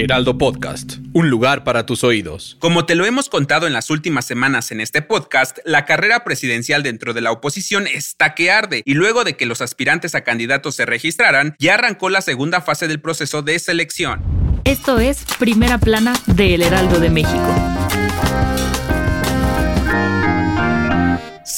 Heraldo Podcast, un lugar para tus oídos. Como te lo hemos contado en las últimas semanas en este podcast, la carrera presidencial dentro de la oposición está que arde y luego de que los aspirantes a candidatos se registraran, ya arrancó la segunda fase del proceso de selección. Esto es Primera Plana de El Heraldo de México.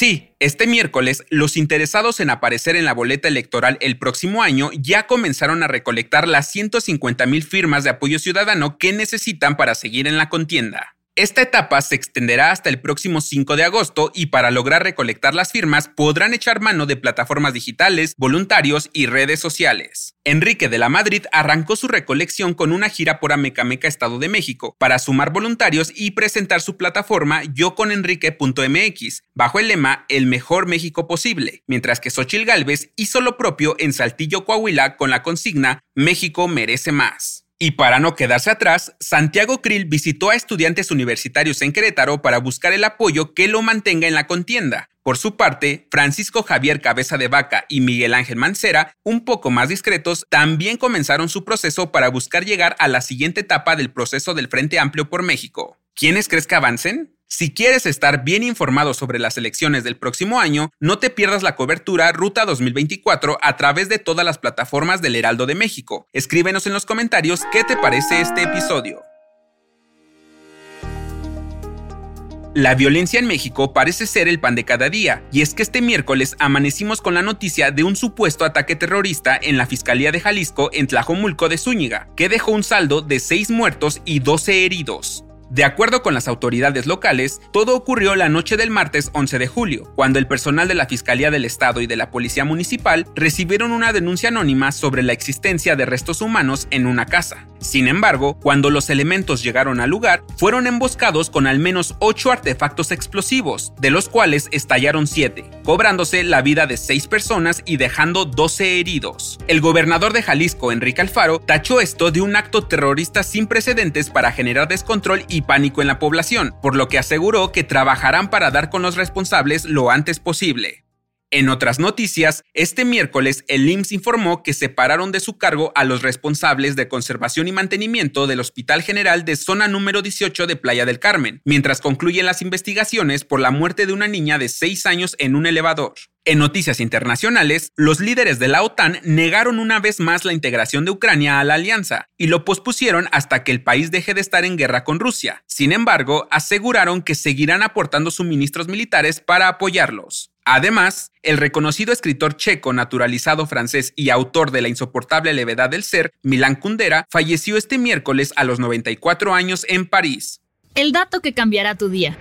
Sí, este miércoles, los interesados en aparecer en la boleta electoral el próximo año ya comenzaron a recolectar las 150 mil firmas de apoyo ciudadano que necesitan para seguir en la contienda. Esta etapa se extenderá hasta el próximo 5 de agosto y para lograr recolectar las firmas podrán echar mano de plataformas digitales, voluntarios y redes sociales. Enrique de la Madrid arrancó su recolección con una gira por Amecameca, Estado de México, para sumar voluntarios y presentar su plataforma yoconenrique.mx, bajo el lema El mejor México posible, mientras que Xochil Gálvez hizo lo propio en Saltillo, Coahuila, con la consigna México merece más. Y para no quedarse atrás, Santiago Krill visitó a estudiantes universitarios en Querétaro para buscar el apoyo que lo mantenga en la contienda. Por su parte, Francisco Javier Cabeza de Vaca y Miguel Ángel Mancera, un poco más discretos, también comenzaron su proceso para buscar llegar a la siguiente etapa del proceso del Frente Amplio por México. ¿Quiénes crees que avancen? Si quieres estar bien informado sobre las elecciones del próximo año, no te pierdas la cobertura Ruta 2024 a través de todas las plataformas del Heraldo de México. Escríbenos en los comentarios qué te parece este episodio. La violencia en México parece ser el pan de cada día, y es que este miércoles amanecimos con la noticia de un supuesto ataque terrorista en la Fiscalía de Jalisco en Tlajomulco de Zúñiga, que dejó un saldo de 6 muertos y 12 heridos. De acuerdo con las autoridades locales, todo ocurrió la noche del martes 11 de julio, cuando el personal de la Fiscalía del Estado y de la Policía Municipal recibieron una denuncia anónima sobre la existencia de restos humanos en una casa. Sin embargo, cuando los elementos llegaron al lugar, fueron emboscados con al menos 8 artefactos explosivos, de los cuales estallaron 7, cobrándose la vida de 6 personas y dejando 12 heridos. El gobernador de Jalisco, Enrique Alfaro, tachó esto de un acto terrorista sin precedentes para generar descontrol pánico en la población, por lo que aseguró que trabajarán para dar con los responsables lo antes posible. En otras noticias, este miércoles el IMSS informó que separaron de su cargo a los responsables de conservación y mantenimiento del Hospital General de Zona número 18 de Playa del Carmen, mientras concluyen las investigaciones por la muerte de una niña de 6 años en un elevador. En noticias internacionales, los líderes de la OTAN negaron una vez más la integración de Ucrania a la alianza y lo pospusieron hasta que el país deje de estar en guerra con Rusia. Sin embargo, aseguraron que seguirán aportando suministros militares para apoyarlos. Además, el reconocido escritor checo naturalizado francés y autor de La insoportable levedad del ser, Milan Kundera, falleció este miércoles a los 94 años en París. El dato que cambiará tu día.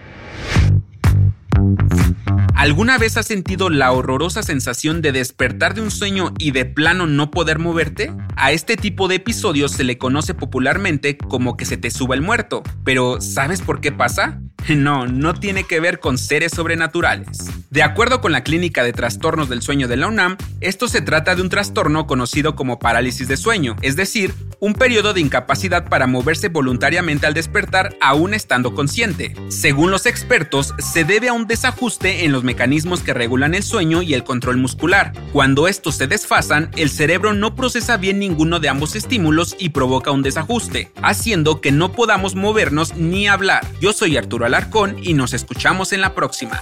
¿Alguna vez has sentido la horrorosa sensación de despertar de un sueño y de plano no poder moverte? A este tipo de episodios se le conoce popularmente como que se te suba el muerto. Pero ¿sabes por qué pasa? No, no tiene que ver con seres sobrenaturales. De acuerdo con la Clínica de Trastornos del Sueño de la UNAM, esto se trata de un trastorno conocido como parálisis de sueño, es decir, un periodo de incapacidad para moverse voluntariamente al despertar aún estando consciente. Según los expertos, se debe a un desajuste en los mecanismos que regulan el sueño y el control muscular. Cuando estos se desfasan, el cerebro no procesa bien ninguno de ambos estímulos y provoca un desajuste, haciendo que no podamos movernos ni hablar. Yo soy Arturo Alarcón y nos escuchamos en la próxima.